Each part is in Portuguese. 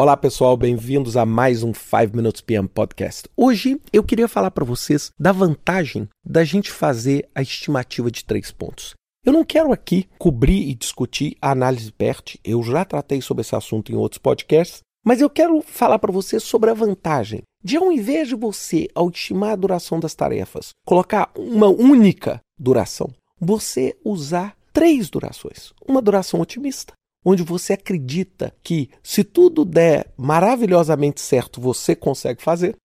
Olá pessoal, bem-vindos a mais um 5 Minutes PM Podcast. Hoje eu queria falar para vocês da vantagem da gente fazer a estimativa de três pontos. Eu não quero aqui cobrir e discutir a análise PERT, eu já tratei sobre esse assunto em outros podcasts, mas eu quero falar para vocês sobre a vantagem de, ao invés de você, ao estimar a duração das tarefas, colocar uma única duração, você usar três durações. Uma duração otimista, onde você acredita que, se tudo der maravilhosamente certo, você consegue fazer.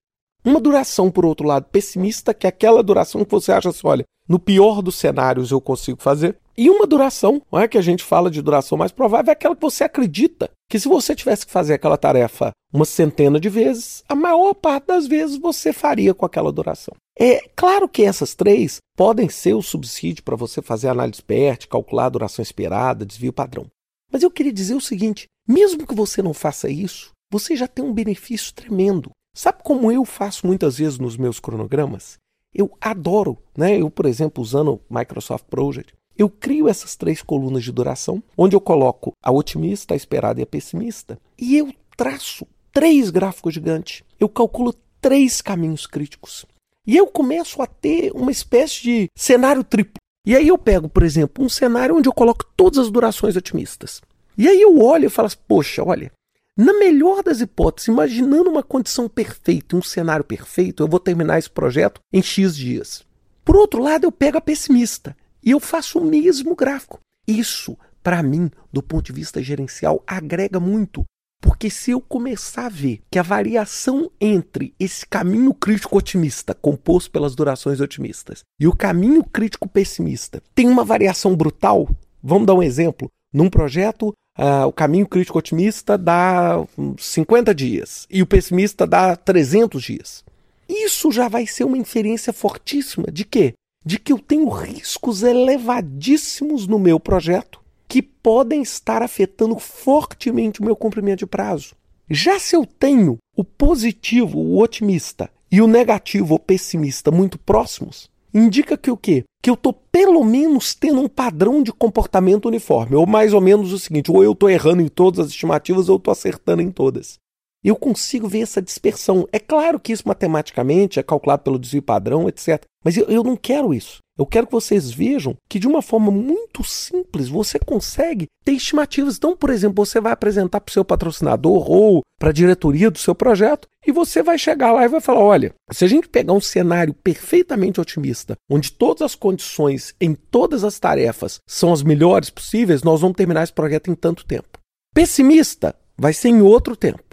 Uma duração, por outro lado, pessimista, que é aquela duração que você acha assim: olha, no pior dos cenários eu consigo fazer. E uma duração, não é que a gente fala de duração mais provável, é aquela que você acredita que se você tivesse que fazer aquela tarefa uma centena de vezes, a maior parte das vezes você faria com aquela duração. É claro que essas três podem ser o subsídio para você fazer análise PERT, calcular a duração esperada, desvio padrão. Mas eu queria dizer o seguinte: mesmo que você não faça isso, você já tem um benefício tremendo. Sabe como eu faço muitas vezes nos meus cronogramas? Eu adoro, né? Eu, por exemplo, usando o Microsoft Project, eu crio essas três colunas de duração, onde eu coloco a otimista, a esperada e a pessimista, e eu traço três gráficos gigantes. Eu calculo três caminhos críticos. E eu começo a ter uma espécie de cenário triplo. E aí eu pego, por exemplo, um cenário onde eu coloco todas as durações otimistas. E aí eu olho e falo assim, poxa, olha, na melhor das hipóteses, imaginando uma condição perfeita, um cenário perfeito, eu vou terminar esse projeto em X dias. Por outro lado, eu pego a pessimista e eu faço o mesmo gráfico. Isso, para mim, do ponto de vista gerencial, agrega muito, porque se eu começar a ver que a variação entre esse caminho crítico otimista, composto pelas durações otimistas, e o caminho crítico pessimista tem uma variação brutal, vamos dar um exemplo. Num projeto, uh, o caminho crítico otimista dá 50 dias e o pessimista dá 300 dias. Isso já vai ser uma inferência fortíssima de quê? De que eu tenho riscos elevadíssimos no meu projeto que podem estar afetando fortemente o meu cumprimento de prazo. Já se eu tenho o positivo, o otimista, e o negativo, o pessimista, muito próximos, indica que o quê? Que eu estou pelo menos tendo um padrão de comportamento uniforme, ou mais ou menos o seguinte: ou eu estou errando em todas as estimativas, ou eu estou acertando em todas. Eu consigo ver essa dispersão. É claro que isso matematicamente é calculado pelo desvio padrão, etc. Mas eu, eu não quero isso. Eu quero que vocês vejam que de uma forma muito simples você consegue ter estimativas. Então, por exemplo, você vai apresentar para o seu patrocinador ou para a diretoria do seu projeto e você vai chegar lá e vai falar: olha, se a gente pegar um cenário perfeitamente otimista, onde todas as condições em todas as tarefas são as melhores possíveis, nós vamos terminar esse projeto em tanto tempo. Pessimista vai ser em outro tempo.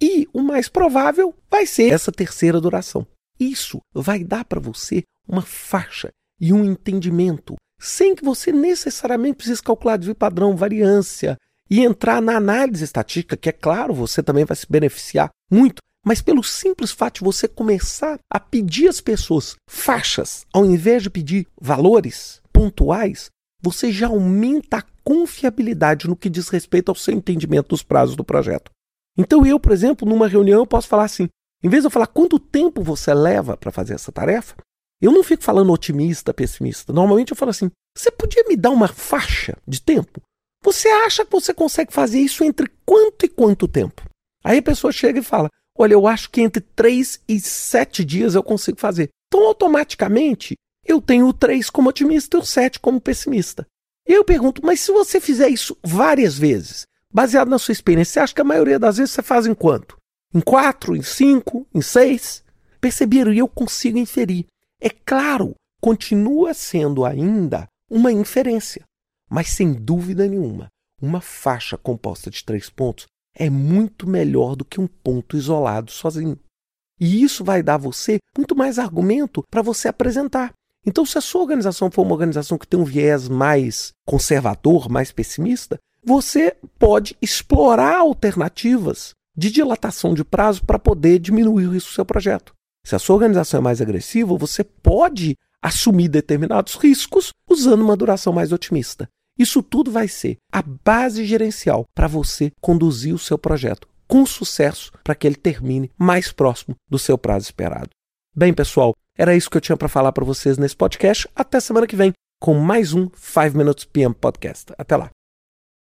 E o mais provável vai ser essa terceira duração. Isso vai dar para você uma faixa e um entendimento, sem que você necessariamente precise calcular desvio padrão, variância e entrar na análise estatística, que é claro, você também vai se beneficiar muito, mas pelo simples fato de você começar a pedir às pessoas faixas, ao invés de pedir valores pontuais, você já aumenta a confiabilidade no que diz respeito ao seu entendimento dos prazos do projeto. Então eu, por exemplo, numa reunião eu posso falar assim, em vez de eu falar quanto tempo você leva para fazer essa tarefa, eu não fico falando otimista, pessimista. Normalmente eu falo assim: você podia me dar uma faixa de tempo? Você acha que você consegue fazer isso entre quanto e quanto tempo? Aí a pessoa chega e fala: olha, eu acho que entre 3 e 7 dias eu consigo fazer. Então, automaticamente, eu tenho o 3 como otimista e o 7 como pessimista. E eu pergunto: mas se você fizer isso várias vezes, baseado na sua experiência, você acha que a maioria das vezes você faz em quanto? Em 4, em 5, em 6? Perceberam? E eu consigo inferir. É claro, continua sendo ainda uma inferência, mas sem dúvida nenhuma, uma faixa composta de três pontos é muito melhor do que um ponto isolado sozinho. E isso vai dar a você muito mais argumento para você apresentar. Então, se a sua organização for uma organização que tem um viés mais conservador, mais pessimista, você pode explorar alternativas de dilatação de prazo para poder diminuir o risco do seu projeto. Se a sua organização é mais agressiva, você pode assumir determinados riscos usando uma duração mais otimista. Isso tudo vai ser a base gerencial para você conduzir o seu projeto com sucesso para que ele termine mais próximo do seu prazo esperado. Bem, pessoal, era isso que eu tinha para falar para vocês nesse podcast. Até semana que vem com mais um 5 Minutes PM Podcast. Até lá.